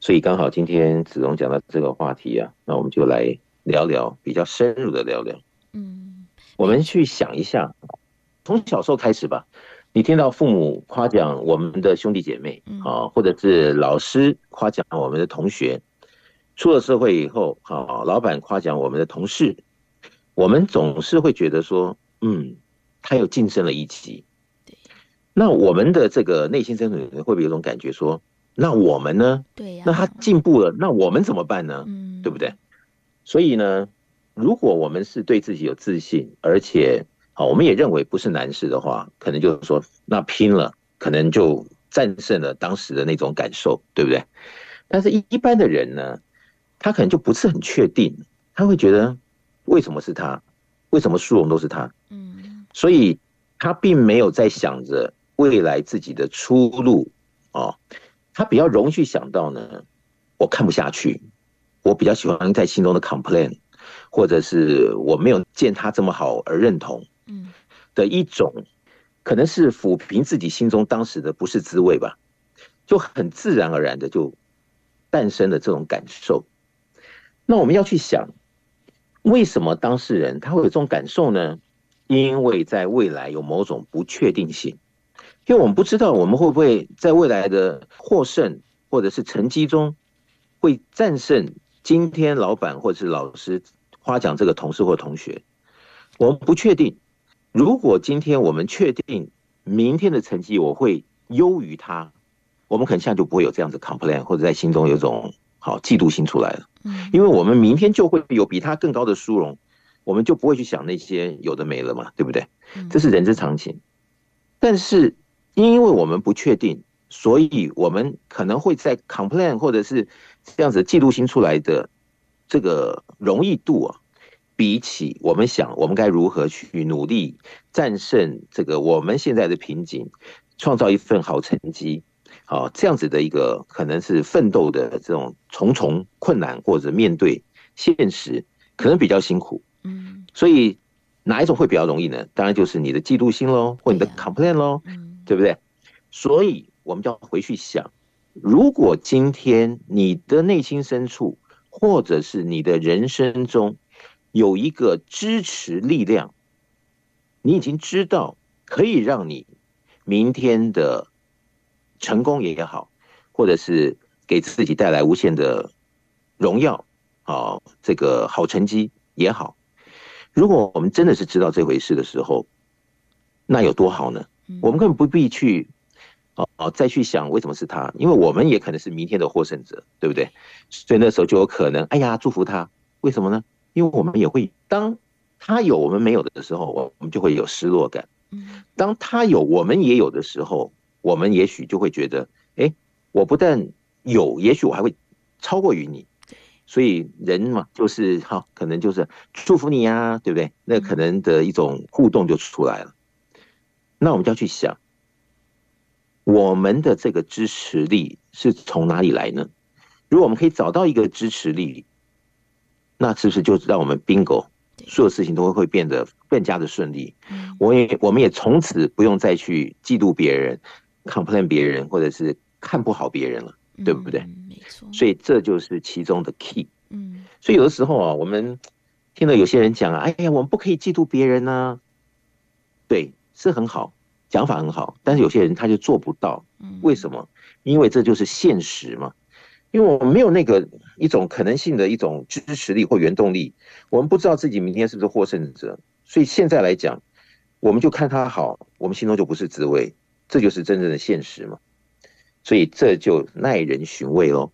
D: 所以刚好今天子龙讲到这个话题啊，那我们就来聊聊，比较深入的聊聊。嗯，我们去想一下，从小时候开始吧，你听到父母夸奖我们的兄弟姐妹啊，或者是老师夸奖我们的同学，出了社会以后，啊，老板夸奖我们的同事，我们总是会觉得说，嗯。他又晋升了一级，那我们的这个内心深处会不会有种感觉说，那我们呢？对呀，那他进步了，那我们怎么办呢？嗯，对不对？所以呢，如果我们是对自己有自信，而且好，我们也认为不是难事的话，可能就是说，那拼了，可能就战胜了当时的那种感受，对不对？但是，一一般的人呢，他可能就不是很确定，他会觉得，为什么是他？为什么殊荣都是他？嗯。所以，他并没有在想着未来自己的出路哦，他比较容易去想到呢，我看不下去，我比较喜欢在心中的 complain，或者是我没有见他这么好而认同，嗯，的一种，可能是抚平自己心中当时的不是滋味吧，就很自然而然的就诞生了这种感受。那我们要去想，为什么当事人他会有这种感受呢？因为在未来有某种不确定性，因为我们不知道我们会不会在未来的获胜或者是成绩中会战胜今天老板或者是老师夸奖这个同事或同学，我们不确定。如果今天我们确定明天的成绩我会优于他，我们可能现在就不会有这样子 complain 或者在心中有种好嫉妒心出来了。因为我们明天就会有比他更高的殊荣。我们就不会去想那些有的没了嘛，对不对？这是人之常情。但是因为我们不确定，所以我们可能会在 complain 或者是这样子嫉妒心出来的这个容易度啊，比起我们想我们该如何去努力战胜这个我们现在的瓶颈，创造一份好成绩，好这样子的一个可能是奋斗的这种重重困难或者面对现实，可能比较辛苦。嗯，所以哪一种会比较容易呢？当然就是你的嫉妒心喽，或你的 complain 喽，对不对？所以我们就要回去想，如果今天你的内心深处，或者是你的人生中有一个支持力量，你已经知道可以让你明天的成功也好，或者是给自己带来无限的荣耀啊，这个好成绩也好。如果我们真的是知道这回事的时候，那有多好呢？我们根本不必去哦哦再去想为什么是他，因为我们也可能是明天的获胜者，对不对？所以那时候就有可能，哎呀，祝福他。为什么呢？因为我们也会当他有我们没有的时候，我们就会有失落感。当他有我们也有的时候，我们也许就会觉得，哎，我不但有，也许我还会超过于你。所以人嘛，就是哈，可能就是祝福你呀、啊，对不对？那可能的一种互动就出来了。那我们就要去想，我们的这个支持力是从哪里来呢？如果我们可以找到一个支持力，那是不是就让我们 bingo，所有事情都会变得更加的顺利？我也我们也从此不用再去嫉妒别人、complain 别人，或者是看不好别人了。对不对？嗯，没错。所以这就是其中的 key。嗯，所以有的时候啊，我们听到有些人讲啊，哎呀，我们不可以嫉妒别人呢。对，是很好，讲法很好，但是有些人他就做不到。为什么？因为这就是现实嘛。因为我们没有那个一种可能性的一种支持力或原动力，我们不知道自己明天是不是获胜者。所以现在来讲，我们就看他好，我们心中就不是滋味。这就是真正的现实嘛。所以这就耐人寻味喽。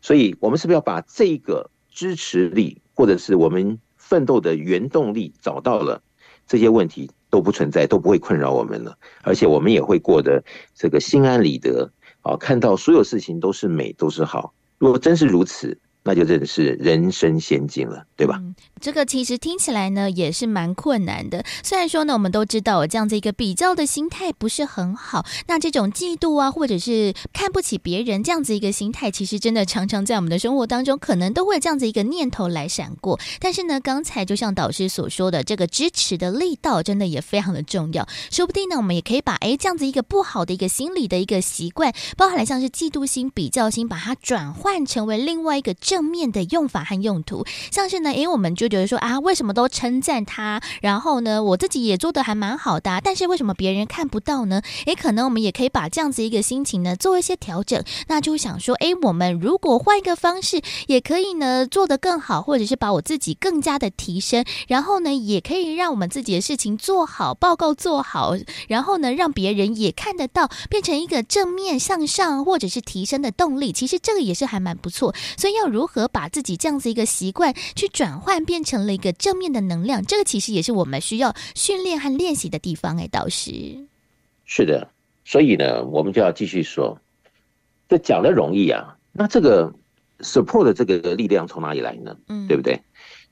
D: 所以我们是不是要把这个支持力，或者是我们奋斗的原动力找到了，这些问题都不存在，都不会困扰我们了，而且我们也会过得这个心安理得啊，看到所有事情都是美，都是好。如果真是如此。那就真的是人生仙境了，对吧？
A: 这个其实听起来呢也是蛮困难的。虽然说呢，我们都知道这样子一个比较的心态不是很好。那这种嫉妒啊，或者是看不起别人这样子一个心态，其实真的常常在我们的生活当中，可能都会有这样子一个念头来闪过。但是呢，刚才就像导师所说的，这个支持的力道真的也非常的重要。说不定呢，我们也可以把诶这样子一个不好的一个心理的一个习惯，包含了像是嫉妒心、比较心，把它转换成为另外一个。正面的用法和用途，像是呢，因为我们就觉得说啊，为什么都称赞他？然后呢，我自己也做得还蛮好的，但是为什么别人看不到呢？诶，可能我们也可以把这样子一个心情呢做一些调整，那就想说，诶，我们如果换一个方式，也可以呢做得更好，或者是把我自己更加的提升，然后呢，也可以让我们自己的事情做好，报告做好，然后呢，让别人也看得到，变成一个正面向上或者是提升的动力。其实这个也是还蛮不错，所以要如。如何把自己这样子一个习惯去转换变成了一个正面的能量？这个其实也是我们需要训练和练习的地方。哎，导师，
D: 是的，所以呢，我们就要继续说，这讲的容易啊，那这个 support 的这个力量从哪里来呢？嗯，对不对？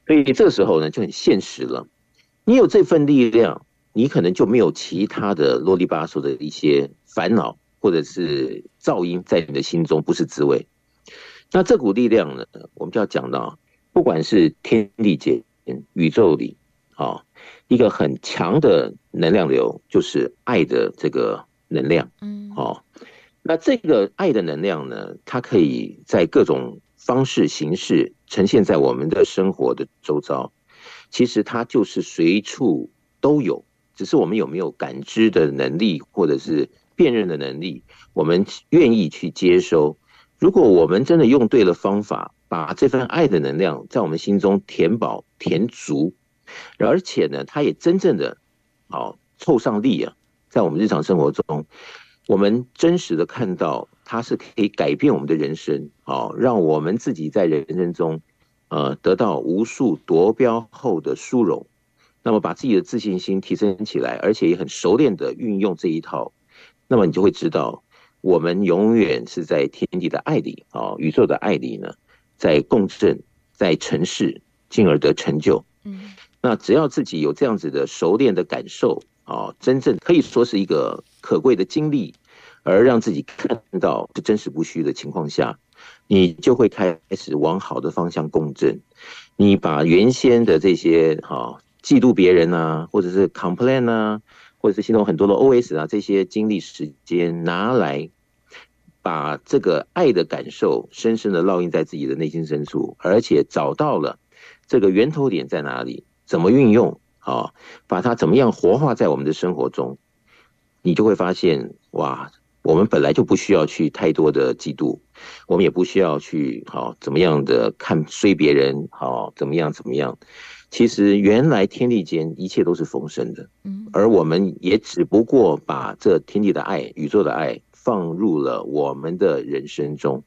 D: 所以这个时候呢，就很现实了。你有这份力量，你可能就没有其他的啰里吧嗦的一些烦恼或者是噪音在你的心中不是滋味。那这股力量呢，我们就要讲到，不管是天地间、宇宙里，啊，一个很强的能量流，就是爱的这个能量，嗯，好，那这个爱的能量呢，它可以在各种方式形式呈现在我们的生活的周遭，其实它就是随处都有，只是我们有没有感知的能力，或者是辨认的能力，我们愿意去接收。如果我们真的用对了方法，把这份爱的能量在我们心中填饱填足，而且呢，它也真正的好凑上力啊，在我们日常生活中，我们真实的看到它是可以改变我们的人生，好让我们自己在人生中，呃，得到无数夺标后的殊荣。那么把自己的自信心提升起来，而且也很熟练的运用这一套，那么你就会知道。我们永远是在天地的爱里啊，宇宙的爱里呢，在共振，在成事，进而得成就。嗯，那只要自己有这样子的熟练的感受啊，真正可以说是一个可贵的经历，而让自己看到是真实不虚的情况下，你就会开始往好的方向共振。你把原先的这些哈嫉妒别人啊，或者是 complain 啊。或者是心中很多的 OS 啊，这些精力时间拿来把这个爱的感受深深的烙印在自己的内心深处，而且找到了这个源头点在哪里，怎么运用啊，把它怎么样活化在我们的生活中，你就会发现哇，我们本来就不需要去太多的嫉妒，我们也不需要去好怎么样的看衰别人，好怎么样怎么样。其实原来天地间一切都是丰盛的，嗯，而我们也只不过把这天地的爱、宇宙的爱放入了我们的人生中，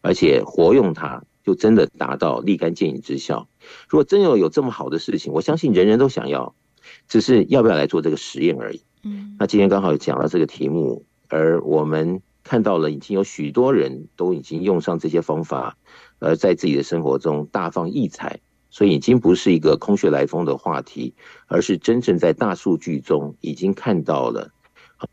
D: 而且活用它，就真的达到立竿见影之效。如果真有有这么好的事情，我相信人人都想要，只是要不要来做这个实验而已。嗯，那今天刚好讲到这个题目，而我们看到了已经有许多人都已经用上这些方法，而在自己的生活中大放异彩。所以已经不是一个空穴来风的话题，而是真正在大数据中已经看到了，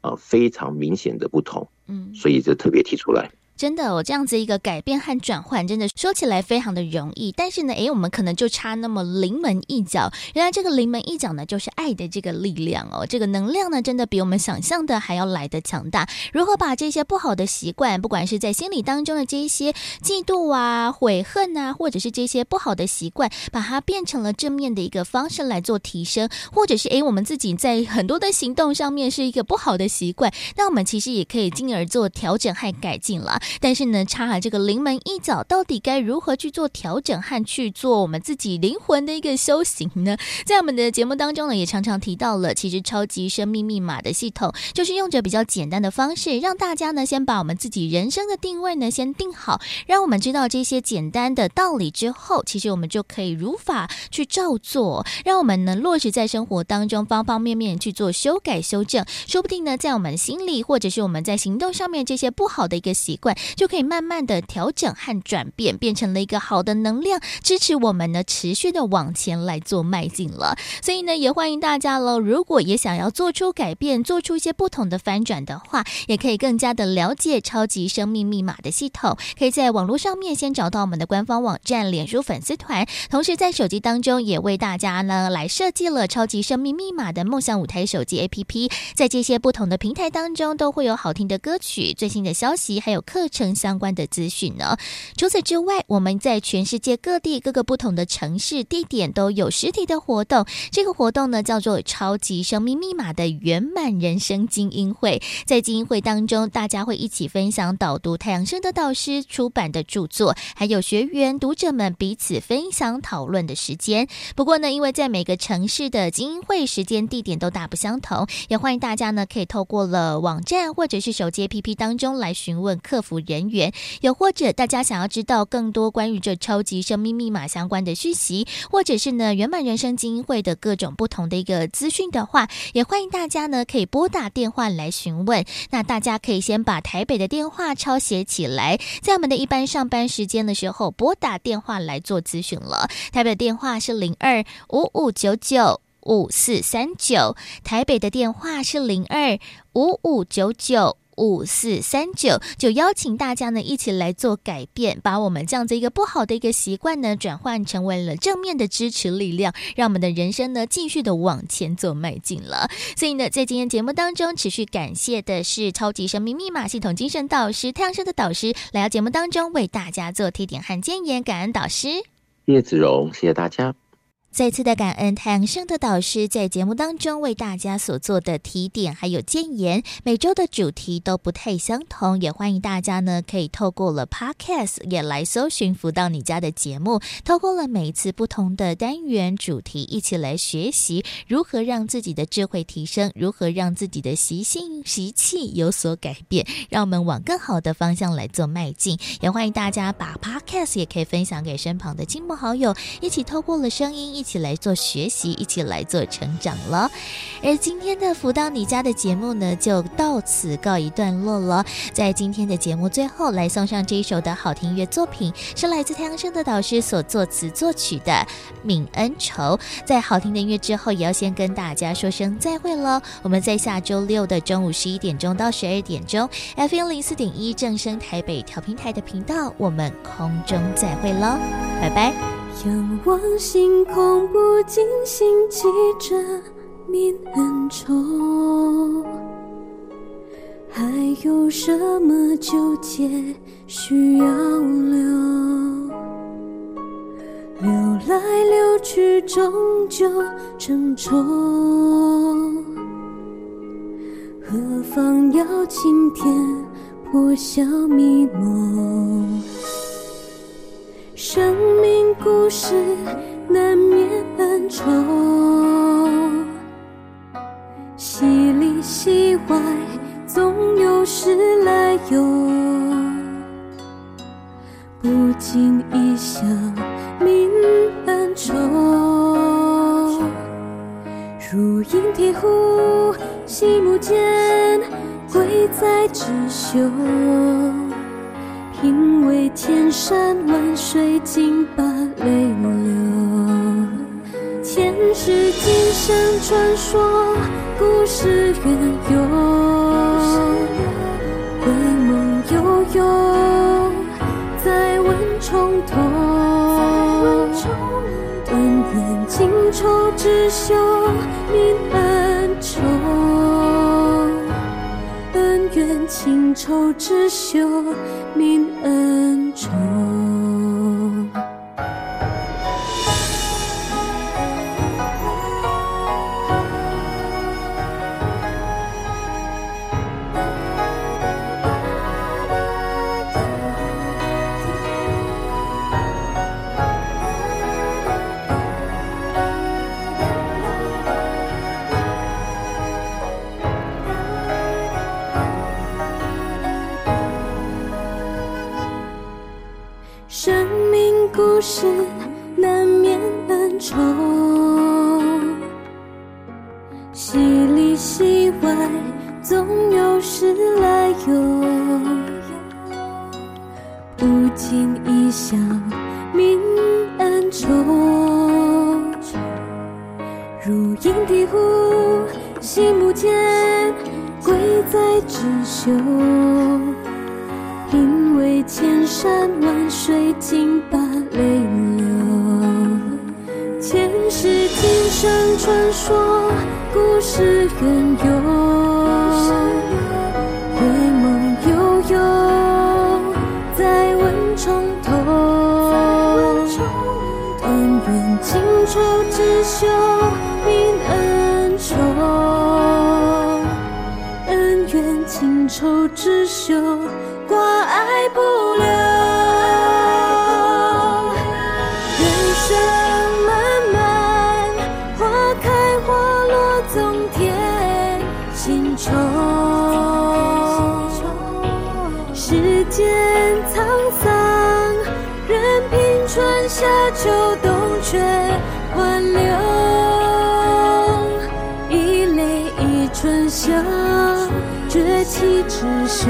D: 呃，非常明显的不同。嗯，所以就特别提出来。
A: 真的，我这样子一个改变和转换，真的说起来非常的容易。但是呢，诶，我们可能就差那么临门一脚。原来这个临门一脚呢，就是爱的这个力量哦。这个能量呢，真的比我们想象的还要来的强大。如何把这些不好的习惯，不管是在心理当中的这一些嫉妒啊、悔恨啊，或者是这些不好的习惯，把它变成了正面的一个方式来做提升，或者是诶，我们自己在很多的行动上面是一个不好的习惯，那我们其实也可以进而做调整和改进了。但是呢，差了这个临门一脚，到底该如何去做调整和去做我们自己灵魂的一个修行呢？在我们的节目当中呢，也常常提到了，其实超级生命密码的系统，就是用着比较简单的方式，让大家呢先把我们自己人生的定位呢先定好，让我们知道这些简单的道理之后，其实我们就可以如法去照做，让我们能落实在生活当中，方方面面去做修改修正，说不定呢，在我们心里或者是我们在行动上面这些不好的一个习惯，就可以慢慢的调整和转变，变成了一个好的能量，支持我们呢持续的往前来做迈进了。所以呢，也欢迎大家喽。如果也想要做出改变，做出一些不同的翻转的话，也可以更加的了解超级生命密码的系统。可以在网络上面先找到我们的官方网站、脸书粉丝团，同时在手机当中也为大家呢来设计了超级生命密码的梦想舞台手机 APP。在这些不同的平台当中，都会有好听的歌曲、最新的消息，还有课程。相关的资讯呢？除此之外，我们在全世界各地各个不同的城市地点都有实体的活动。这个活动呢，叫做“超级生命密码”的圆满人生精英会。在精英会当中，大家会一起分享导读太阳升的导师出版的著作，还有学员读者们彼此分享讨论的时间。不过呢，因为在每个城市的精英会时间地点都大不相同，也欢迎大家呢可以透过了网站或者是手机 APP 当中来询问客服人员。又或者大家想要知道更多关于这超级生命密码相关的讯息，或者是呢圆满人生精英会的各种不同的一个资讯的话，也欢迎大家呢可以拨打电话来询问。那大家可以先把台北的电话抄写起来，在我们的一般上班时间的时候拨打电话来做咨询了。台北的电话是零二五五九九五四三九，台北的电话是零二五五九九。五四三九，就邀请大家呢一起来做改变，把我们这样子一个不好的一个习惯呢，转换成为了正面的支持力量，让我们的人生呢继续的往前走迈进了。所以呢，在今天节目当中，持续感谢的是超级生命密码系统精神导师太阳盛德导师来到节目当中为大家做提点和建言，感恩导师。
D: 叶子荣，谢谢大家。
A: 再次的感恩太阳盛德导师在节目当中为大家所做的提点还有建言，每周的主题都不太相同，也欢迎大家呢可以透过了 Podcast 也来搜寻福到你家的节目，透过了每一次不同的单元主题，一起来学习如何让自己的智慧提升，如何让自己的习性习气有所改变，让我们往更好的方向来做迈进。也欢迎大家把 Podcast 也可以分享给身旁的亲朋好友，一起透过了声音一。一起来做学习，一起来做成长了。而今天的辅导你家的节目呢，就到此告一段落了。在今天的节目最后，来送上这一首的好听音乐作品，是来自太阳盛德导师所作词作曲的《泯恩仇》。在好听的音乐之后，也要先跟大家说声再会了。我们在下周六的中午十一点钟到十二点钟，FM 零四点一正声台北调频台的频道，我们空中再会喽，拜拜。
B: 仰望星空，不禁心起着泯恩仇，还有什么纠结需要留？流来流去，终究成仇，何妨邀青天破晓迷蒙？生命故事难免恩仇，戏里戏外总有时来由，不经意想泯恩仇，如饮醍醐，细木间，贵在知羞。千山万水尽把泪流，前世今生传说，故事缘由，回梦悠悠，再问重头，恩怨情仇只休，泯恩仇，恩怨情仇只休。泯却挽留，一泪一春香，绝期之秀。